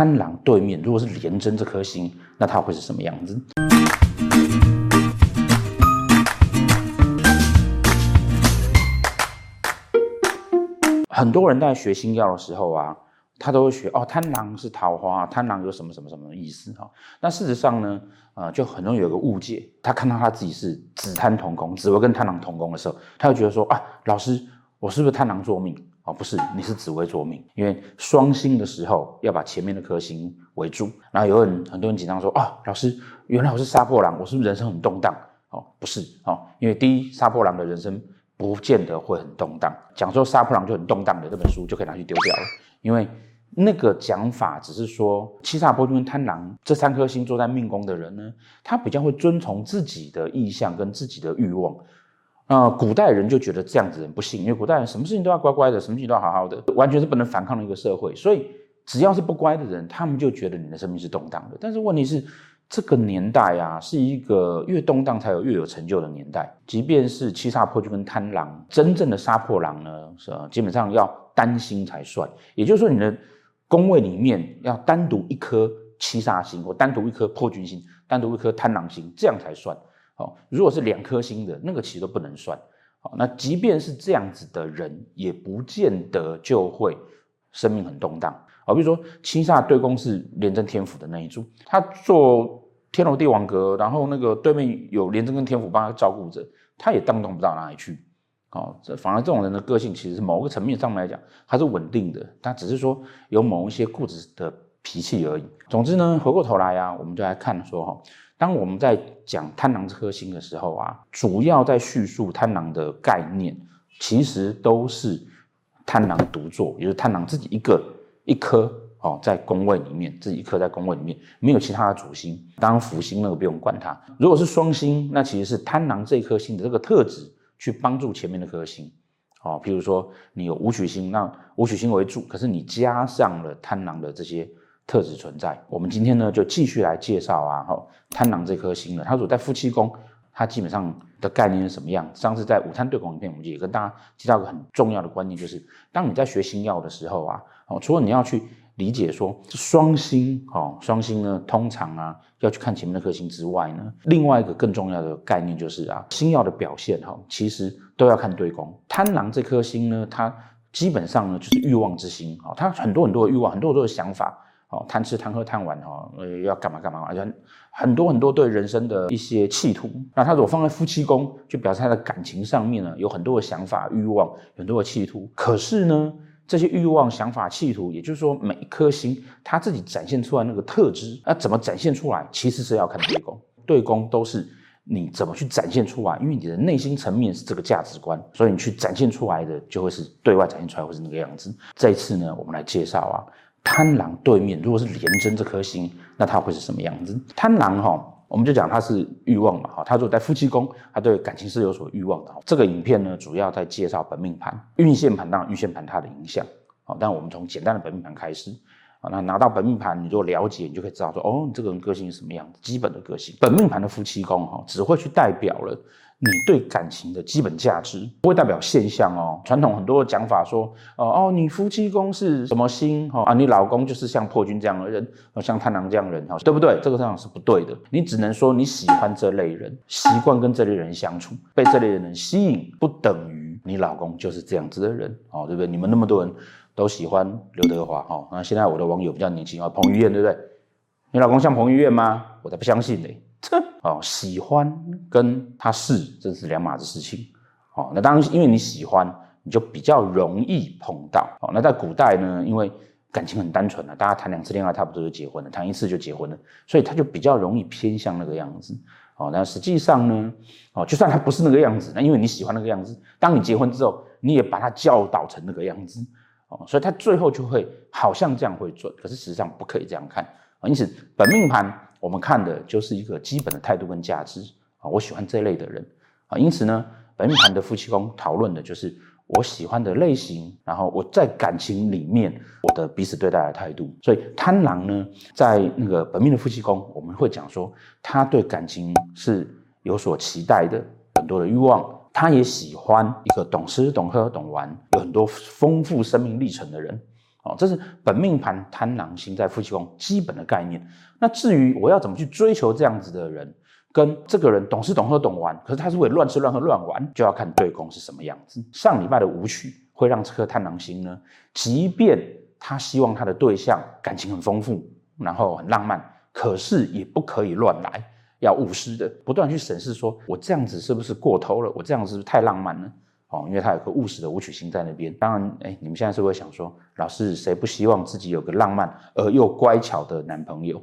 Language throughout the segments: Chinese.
贪狼对面如果是廉贞这颗星，那它会是什么样子？很多人在学星曜的时候啊，他都会学哦，贪狼是桃花，贪狼有什么什么什么意思哈？那事实上呢，呃，就很容易有个误解，他看到他自己是紫贪同宫，紫微跟贪狼同宫的时候，他会觉得说啊，老师，我是不是贪狼作命？哦，不是，你是紫微坐命，因为双星的时候要把前面的颗星围住。然后有人很多人紧张说啊，老师，原来我是杀破狼，我是不是人生很动荡？哦，不是哦，因为第一，杀破狼的人生。不见得会很动荡。讲说杀破狼就很动荡的这本书就可以拿去丢掉了，因为那个讲法只是说七煞破军跟贪狼这三颗星坐在命宫的人呢，他比较会遵从自己的意向跟自己的欲望。呃，古代人就觉得这样子人不幸，因为古代人什么事情都要乖乖的，什么事情都要好好的，完全是不能反抗的一个社会。所以只要是不乖的人，他们就觉得你的生命是动荡的。但是问题是。这个年代啊，是一个越动荡才有越有成就的年代。即便是七煞破军跟贪狼，真正的杀破狼呢，是基本上要单星才算。也就是说，你的宫位里面要单独一颗七煞星，或单独一颗破军星，单独一颗贪狼星，这样才算。好，如果是两颗星的那个，其实都不能算。好，那即便是这样子的人，也不见得就会生命很动荡。好，比如说七煞对宫是廉贞天府的那一组，他做。天罗地网格，然后那个对面有廉贞跟天府帮他照顾着，他也荡动不到哪里去。哦，这反而这种人的个性，其实是某个层面上来讲，他是稳定的，他只是说有某一些固执的脾气而已。总之呢，回过头来啊，我们就来看说哈，当我们在讲贪狼这颗星的时候啊，主要在叙述贪狼的概念，其实都是贪狼独坐，也就是贪狼自己一个一颗。哦，在宫位里面，自己一颗在宫位里面，没有其他的主星。当然辅星那个不用管它。如果是双星，那其实是贪狼这颗星的这个特质去帮助前面那颗星。哦，譬如说你有武曲星，那武曲星为主，可是你加上了贪狼的这些特质存在。我们今天呢就继续来介绍啊，哈，贪狼这颗星呢，它如果在夫妻宫，它基本上的概念是什么样？上次在午餐对宫里面，我们也跟大家提到一个很重要的观念，就是当你在学星曜的时候啊，哦，除了你要去理解说双星哦，双星呢，通常啊要去看前面那颗星之外呢，另外一个更重要的概念就是啊，星曜的表现哈，其实都要看对宫。贪狼这颗星呢，它基本上呢就是欲望之星哦，它很多很多的欲望，很多很多的想法哦，贪吃贪喝贪玩哈，呃要干嘛干嘛，而且很多很多对人生的一些企图。那他如果放在夫妻宫，就表示他的感情上面呢有很多的想法、欲望，很多的企图。可是呢，这些欲望、想法、企图，也就是说，每一颗星他自己展现出来那个特质，那怎么展现出来，其实是要看对宫。对宫都是你怎么去展现出来，因为你的内心层面是这个价值观，所以你去展现出来的就会是对外展现出来会是那个样子。这一次呢，我们来介绍啊，贪狼对面如果是廉贞这颗星，那它会是什么样子？贪狼哈、哦。我们就讲他是欲望嘛，哈，他如果在夫妻宫，他对感情是有所欲望的。这个影片呢，主要在介绍本命盘、运线盘，当然运线盘它的影响，好，但我们从简单的本命盘开始，啊，那拿到本命盘，你就了解，你就可以知道说，哦，你这个人个性是什么样子，基本的个性。本命盘的夫妻宫，哈，只会去代表了。你对感情的基本价值不会代表现象哦。传统很多的讲法说，哦哦，你夫妻宫是什么星？哈啊，你老公就是像破军这样的人，像贪狼这样的人，哈，对不对？这个上是不对的。你只能说你喜欢这类人，习惯跟这类人相处，被这类人吸引，不等于你老公就是这样子的人，哦，对不对？你们那么多人都喜欢刘德华，哈，那现在我的网友比较年轻啊，彭于晏，对不对？你老公像彭于晏吗？我才不相信呢。这哦，喜欢跟他是，这是两码子事情。哦，那当然，因为你喜欢，你就比较容易碰到。哦，那在古代呢，因为感情很单纯了，大家谈两次恋爱，差不多就结婚了，谈一次就结婚了，所以他就比较容易偏向那个样子。哦，那实际上呢，哦，就算他不是那个样子，那因为你喜欢那个样子，当你结婚之后，你也把他教导成那个样子。哦，所以他最后就会好像这样会准，可是实际上不可以这样看。啊，因此本命盘。我们看的就是一个基本的态度跟价值啊，我喜欢这类的人啊，因此呢，本命盘的夫妻宫讨论的就是我喜欢的类型，然后我在感情里面我的彼此对待的态度。所以贪狼呢，在那个本命的夫妻宫，我们会讲说他对感情是有所期待的，很多的欲望，他也喜欢一个懂吃懂喝懂玩，有很多丰富生命历程的人。哦，这是本命盘贪狼星在夫妻宫基本的概念。那至于我要怎么去追求这样子的人，跟这个人懂吃懂喝懂玩，可是他是会乱吃乱喝乱玩，就要看对宫是什么样子。上礼拜的舞曲会让这颗贪狼星呢，即便他希望他的对象感情很丰富，然后很浪漫，可是也不可以乱来，要务实的不断去审视，说我这样子是不是过头了？我这样子是不是太浪漫了？哦，因为他有个务实的武曲星在那边。当然，哎，你们现在是不是想说，老师谁不希望自己有个浪漫而又乖巧的男朋友？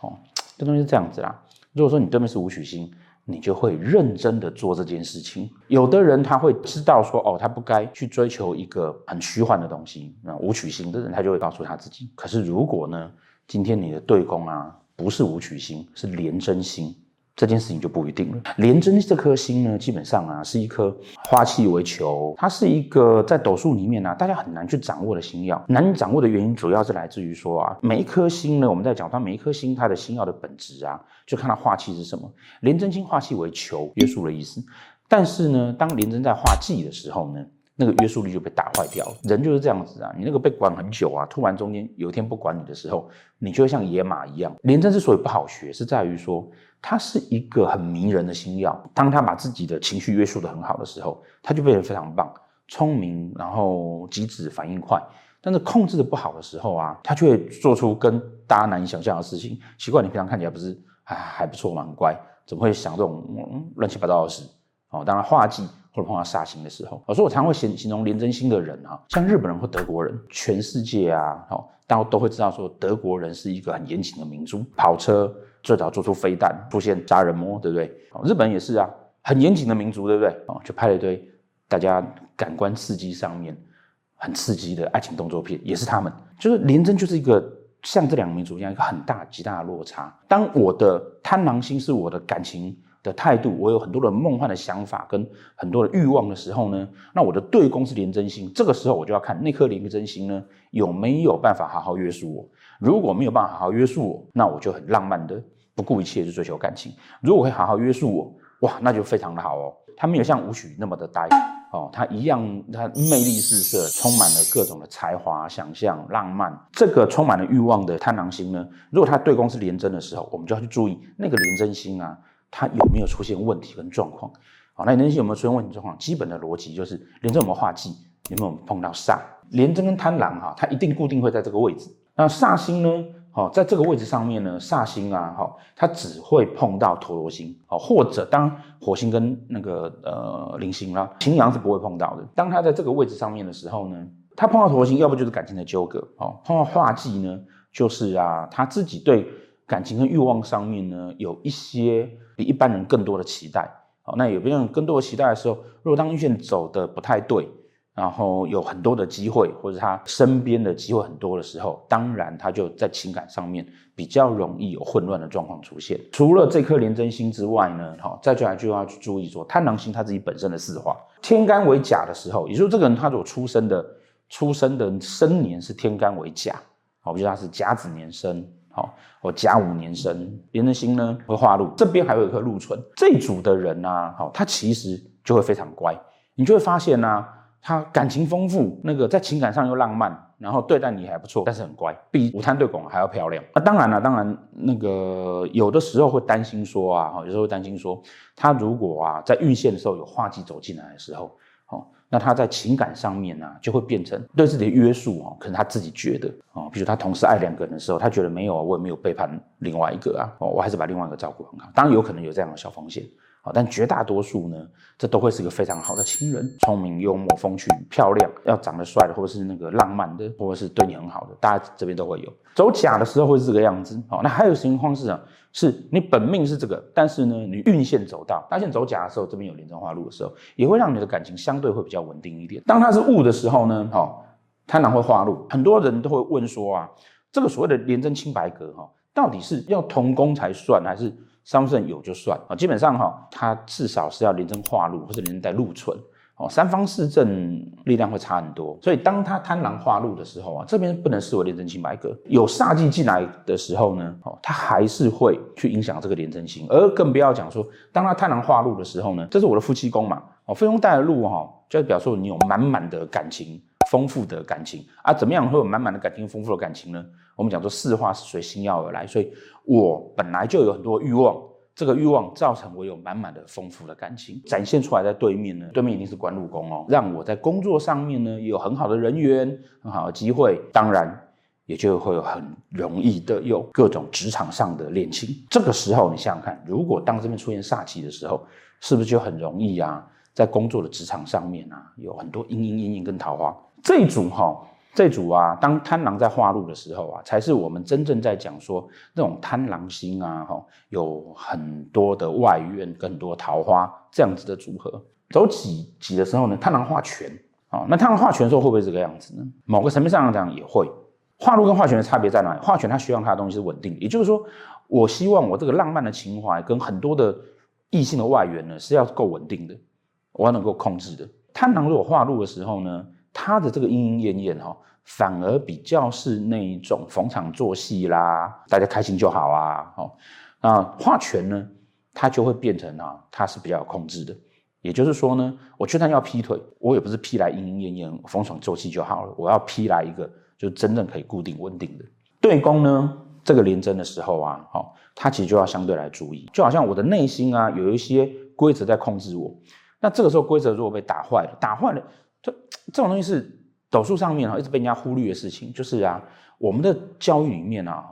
哦，这东西是这样子啦。如果说你对面是武曲星，你就会认真的做这件事情。有的人他会知道说，哦，他不该去追求一个很虚幻的东西。那武曲星的人，他就会告诉他自己。可是如果呢，今天你的对宫啊，不是武曲星，是廉贞星。这件事情就不一定了。廉贞这颗星呢，基本上啊是一颗花气为球，它是一个在斗数里面啊，大家很难去掌握的星曜。难掌握的原因主要是来自于说啊，每一颗星呢，我们在讲它每一颗星它的星曜的本质啊，就看它化气是什么。廉贞星化气为球，约束的意思。但是呢，当廉贞在化忌的时候呢，那个约束力就被打坏掉了。人就是这样子啊，你那个被管很久啊，突然中间有一天不管你的时候，你就会像野马一样。廉贞之所以不好学，是在于说。它是一个很迷人的星曜，当他把自己的情绪约束得很好的时候，他就变得非常棒，聪明，然后机智，反应快。但是控制得不好的时候啊，他就会做出跟大家难以想象的事情。奇怪，你平常看起来不是还还不错吗？很乖，怎么会想这种乱七八糟的事？哦，当然画技或者碰到煞星的时候，所以我常会形形容廉贞星的人啊，像日本人或德国人，全世界啊，好，大家都会知道说德国人是一个很严谨的民族，跑车。最早做出飞弹，出现杀人魔，对不对？日本也是啊，很严谨的民族，对不对？哦，就拍了一堆大家感官刺激上面很刺激的爱情动作片，也是他们。就是廉贞就是一个像这两个民族一样，一个很大极大的落差。当我的贪狼星是我的感情的态度，我有很多的梦幻的想法跟很多的欲望的时候呢，那我的对宫是廉贞星，这个时候我就要看那颗廉贞星呢有没有办法好好约束我。如果没有办法好好约束我，那我就很浪漫的不顾一切去追求感情。如果可以好好约束我，哇，那就非常的好哦。他没有像武曲那么的呆哦，他一样，他魅力四射，充满了各种的才华、想象、浪漫。这个充满了欲望的贪狼星呢，如果他对宫是廉贞的时候，我们就要去注意那个廉贞星啊，它有没有出现问题跟状况。好，那廉贞星有没有出现问题状况？基本的逻辑就是廉贞有没有化忌，有没有碰到煞？廉贞跟贪狼哈，它一定固定会在这个位置。那煞星呢？好，在这个位置上面呢，煞星啊，好，它只会碰到陀罗星，好，或者当火星跟那个呃铃星啦，擎羊是不会碰到的。当它在这个位置上面的时候呢，它碰到陀罗星，要不就是感情的纠葛，哦，碰到化忌呢，就是啊，他自己对感情跟欲望上面呢，有一些比一般人更多的期待，好，那有别人更多的期待的时候，如果当运线走的不太对。然后有很多的机会，或者他身边的机会很多的时候，当然他就在情感上面比较容易有混乱的状况出现。除了这颗廉贞星之外呢，好，再就来就要去注意说，贪狼星他自己本身的四化，天干为甲的时候，也就是这个人他所出生的出生的生年是天干为甲，好，比如他是甲子年生，好，或甲午年生，廉贞星呢会化禄，这边还有一颗禄存，这组的人呢、啊，好，他其实就会非常乖，你就会发现呢、他感情丰富，那个在情感上又浪漫，然后对待你还不错，但是很乖，比武贪对拱还要漂亮。那当然了，当然那个有的时候会担心说啊，有时候会担心说，他如果啊在运线的时候有化忌走进来的时候，哦，那他在情感上面呢、啊、就会变成对自己的约束哦，可能他自己觉得哦，比如他同时爱两个人的时候，他觉得没有啊，我也没有背叛另外一个啊，哦，我还是把另外一个照顾很好。当然有可能有这样的小风险。但绝大多数呢，这都会是个非常好的情人，聪明、幽默、风趣、漂亮，要长得帅的，或者是那个浪漫的，或者是对你很好的，大家这边都会有。走甲的时候会是这个样子，好，那还有情况是啊，是你本命是这个，但是呢，你运线走到，大线走甲的时候，这边有廉贞化禄的时候，也会让你的感情相对会比较稳定一点。当它是戊的时候呢，好，贪狼会化禄，很多人都会问说啊，这个所谓的廉贞清白格哈，到底是要同宫才算，还是？三方四正有就算啊，基本上哈，它至少是要廉贞化禄或者连带禄存哦，三方四正力量会差很多，所以当它贪狼化禄的时候啊，这边不能视为廉贞清白格，有煞气进来的时候呢，哦，它还是会去影响这个廉贞星，而更不要讲说，当它贪狼化禄的时候呢，这是我的夫妻宫嘛，哦，夫妻宫带的禄哈，就表示你有满满的感情。丰富的感情啊。怎么样会有满满的感情、丰富的感情呢？我们讲说四化是随星曜而来，所以我本来就有很多欲望，这个欲望造成我有满满的丰富的感情，展现出来在对面呢，对面一定是官禄宫哦，让我在工作上面呢有很好的人缘、很好的机会，当然也就会有很容易的有各种职场上的恋情。这个时候你想想看，如果当这边出现煞气的时候，是不是就很容易啊，在工作的职场上面啊，有很多阴阴阴阴跟桃花这一组哈、这组啊，当贪狼在化禄的时候啊，才是我们真正在讲说那种贪狼星啊，哈，有很多的外缘，更多桃花这样子的组合。走己己的时候呢，贪狼化权啊，那贪狼化权的时候会不会这个样子呢？某个层面上来讲也会。化禄跟化权的差别在哪里？化权他希望他的东西是稳定，也就是说，我希望我这个浪漫的情怀跟很多的异性的外缘呢是要够稳定的，我要能够控制的。贪狼如果化禄的时候呢，他的这个莺莺燕燕哈，反而比较是那一种逢场作戏啦，大家开心就好啊。哦，那化权呢，他就会变成啊，他是比较有控制的。也就是说呢，我就算要劈腿，我也不是劈来莺莺燕燕、逢场作戏就好了，我要劈来一个就真正可以固定稳定的。对攻呢，这个廉贞的时候啊，哦，他其实就要相对来注意，就好像我的内心啊，有一些规则在控制我，那这个时候规则如果被打坏了，打坏了。这这种东西是斗数上面啊，一直被人家忽略的事情。就是啊，我们的教育里面啊，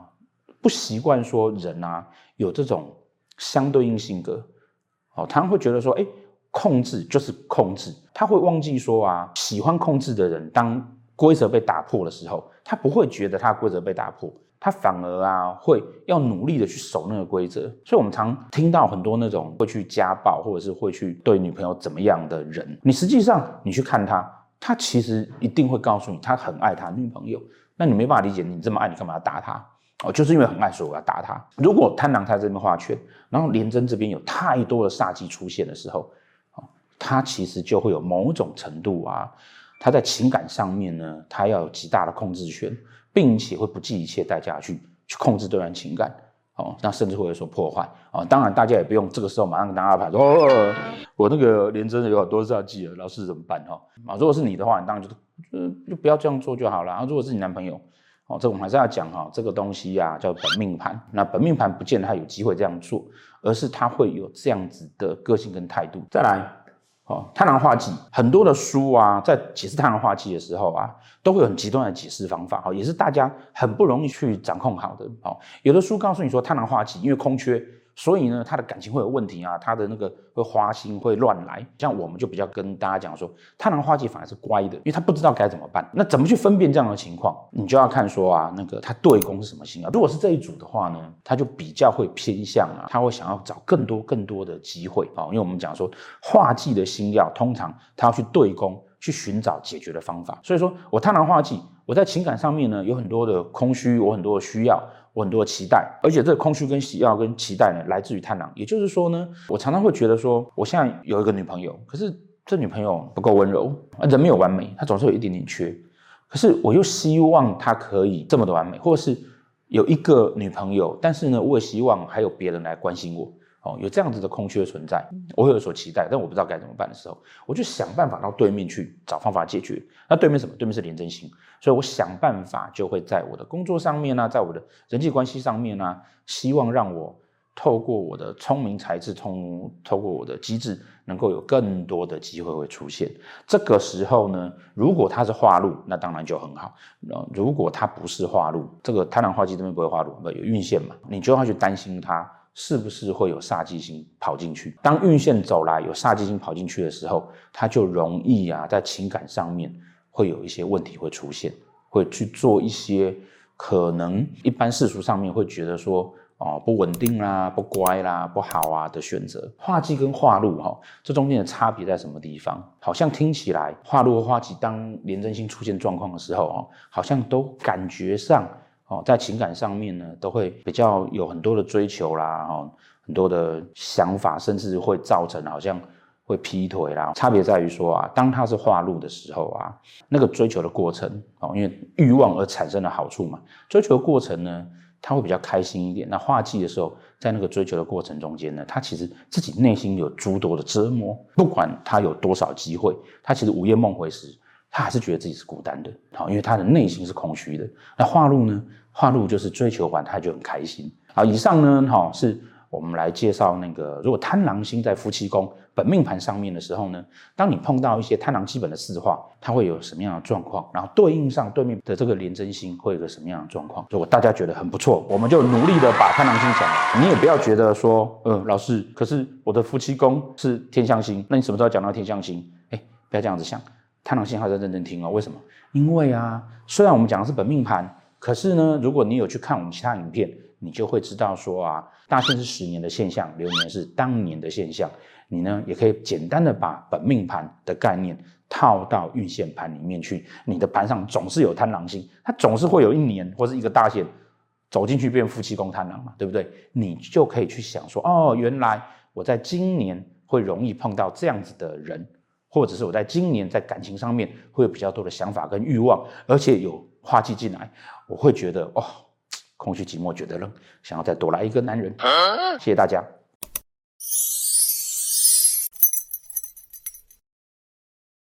不习惯说人啊有这种相对应性格。哦，他们会觉得说，哎，控制就是控制。他会忘记说啊，喜欢控制的人，当规则被打破的时候，他不会觉得他规则被打破。他反而啊，会要努力的去守那个规则，所以我们常听到很多那种会去家暴或者是会去对女朋友怎么样的人，你实际上你去看他，他其实一定会告诉你，他很爱他女朋友。那你没办法理解，你这么爱，你干嘛要打他？哦，就是因为很爱，所以我要打他。如果贪狼他这边画圈，然后廉贞这边有太多的煞气出现的时候，他其实就会有某种程度啊，他在情感上面呢，他要有极大的控制权。并且会不计一切代价去去控制对方情感，哦，那甚至会有所破坏，哦，当然大家也不用这个时候马上跟大家排说，哦，我那个廉贞有好多煞气了，老师怎么办？哈，啊，如果是你的话，你当然就就就不要这样做就好了。啊，如果是你男朋友，哦，这我们还是要讲哈，这个东西呀叫本命盘，那本命盘不见得他有机会这样做，而是他会有这样子的个性跟态度。再来。哦，贪狼化忌，很多的书啊，在解释贪狼化忌的时候啊，都会有很极端的解释方法，也是大家很不容易去掌控好的。哦，有的书告诉你说贪狼化忌，因为空缺。所以呢，他的感情会有问题啊，他的那个会花心，会乱来。像我们就比较跟大家讲说，贪狼化忌反而是乖的，因为他不知道该怎么办。那怎么去分辨这样的情况？你就要看说啊，那个他对宫是什么星啊？如果是这一组的话呢，他就比较会偏向啊，他会想要找更多更多的机会啊，因为我们讲说化忌的星曜，通常他要去对宫去寻找解决的方法。所以说我贪狼化忌，我在情感上面呢有很多的空虚，我很多的需要。很多期待，而且这个空虚跟喜要跟期待呢，来自于贪婪。也就是说呢，我常常会觉得说，我现在有一个女朋友，可是这女朋友不够温柔，人没有完美，她总是有一点点缺。可是我又希望她可以这么的完美，或者是有一个女朋友，但是呢，我也希望还有别人来关心我。哦，有这样子的空缺存在，我会有所期待，但我不知道该怎么办的时候，我就想办法到对面去找方法解决。那对面什么？对面是廉政星，所以我想办法就会在我的工作上面呢、啊，在我的人际关系上面呢、啊，希望让我透过我的聪明才智，通透过我的机智，能够有更多的机会会出现。这个时候呢，如果它是化禄，那当然就很好。如果它不是化禄，这个贪婪化忌这边不会化禄，有运线嘛，你就要去担心他。是不是会有煞忌星跑进去？当运线走来，有煞忌星跑进去的时候，他就容易啊，在情感上面会有一些问题会出现，会去做一些可能一般世俗上面会觉得说哦不稳定啦、不乖啦、不好啊的选择。化忌跟化禄哈，这中间的差别在什么地方？好像听起来化禄和化忌当廉贞星出现状况的时候哦，好像都感觉上。哦，在情感上面呢，都会比较有很多的追求啦，哦，很多的想法，甚至会造成好像会劈腿啦。差别在于说啊，当他是化禄的时候啊，那个追求的过程，哦，因为欲望而产生的好处嘛，追求的过程呢，他会比较开心一点。那化忌的时候，在那个追求的过程中间呢，他其实自己内心有诸多的折磨，不管他有多少机会，他其实午夜梦回时。他还是觉得自己是孤单的，好，因为他的内心是空虚的。那化禄呢？化禄就是追求完他就很开心。好，以上呢，好，是我们来介绍那个，如果贪狼星在夫妻宫本命盘上面的时候呢，当你碰到一些贪狼基本的四化，它会有什么样的状况？然后对应上对面的这个廉贞星会有个什么样的状况？如果大家觉得很不错，我们就努力的把贪狼星讲了。你也不要觉得说，呃，老师，可是我的夫妻宫是天相星，那你什么时候讲到天相星？哎，不要这样子想。贪狼星还是要认真听哦，为什么？因为啊，虽然我们讲的是本命盘，可是呢，如果你有去看我们其他影片，你就会知道说啊，大限是十年的现象，流年是当年的现象。你呢，也可以简单的把本命盘的概念套到运线盘里面去。你的盘上总是有贪狼星，它总是会有一年或是一个大限走进去变夫妻宫贪狼嘛，对不对？你就可以去想说，哦，原来我在今年会容易碰到这样子的人。或者是我在今年在感情上面会有比较多的想法跟欲望，而且有化忌进来，我会觉得哦，空虚寂寞，觉得冷，想要再多来一个男人。谢谢大家。